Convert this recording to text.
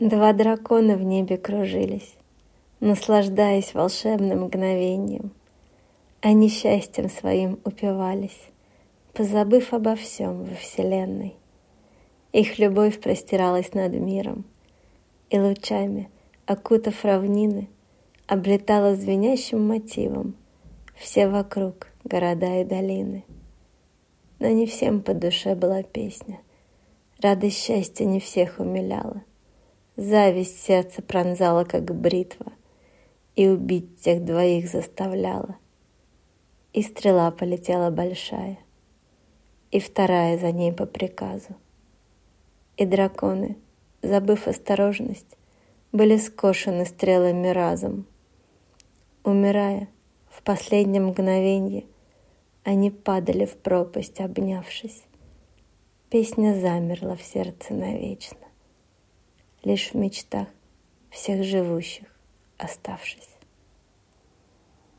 Два дракона в небе кружились, наслаждаясь волшебным мгновением. Они счастьем своим упивались, позабыв обо всем во Вселенной. Их любовь простиралась над миром, и лучами, окутав равнины, облетала звенящим мотивом все вокруг города и долины. Но не всем по душе была песня. Радость счастья не всех умиляла. Зависть сердце пронзала, как бритва, И убить тех двоих заставляла. И стрела полетела большая, И вторая за ней по приказу. И драконы, забыв осторожность, Были скошены стрелами разом. Умирая, в последнем мгновенье Они падали в пропасть, обнявшись. Песня замерла в сердце навечно лишь в мечтах всех живущих оставшись.